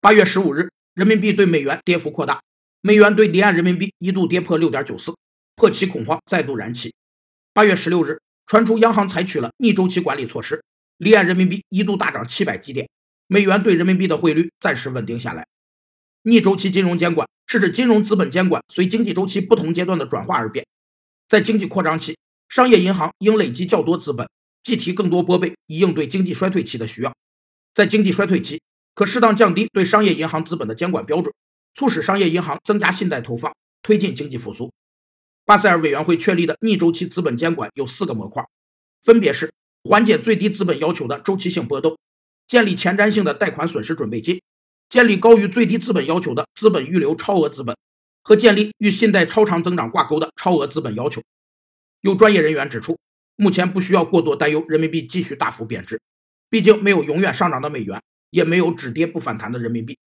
八月十五日，人民币对美元跌幅扩大，美元对离岸人民币一度跌破六点九四，破期恐慌再度燃起。八月十六日，传出央行采取了逆周期管理措施，离岸人民币一度大涨七百基点，美元对人民币的汇率暂时稳定下来。逆周期金融监管是指金融资本监管随经济周期不同阶段的转化而变，在经济扩张期，商业银行应累积较多资本。计提更多拨备，以应对经济衰退期的需要。在经济衰退期，可适当降低对商业银行资本的监管标准，促使商业银行增加信贷投放，推进经济复苏。巴塞尔委员会确立的逆周期资本监管有四个模块，分别是缓解最低资本要求的周期性波动，建立前瞻性的贷款损失准备金，建立高于最低资本要求的资本预留超额资本，和建立与信贷超长增长挂钩的超额资本要求。有专业人员指出。目前不需要过多担忧人民币继续大幅贬值，毕竟没有永远上涨的美元，也没有止跌不反弹的人民币。